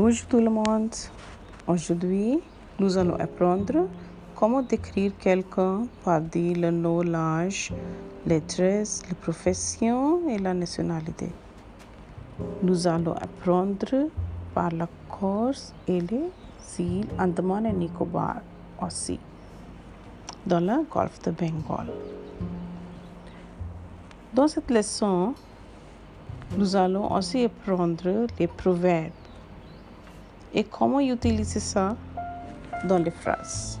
Bonjour tout le monde. Aujourd'hui, nous allons apprendre comment décrire quelqu'un par dire le nom, l'âge, les traits, la profession et la nationalité. Nous allons apprendre par la Corse et les îles Andaman et Nicobar aussi, dans le golfe de Bengale. Dans cette leçon, nous allons aussi apprendre les proverbes et comment utiliser ça dans les phrases.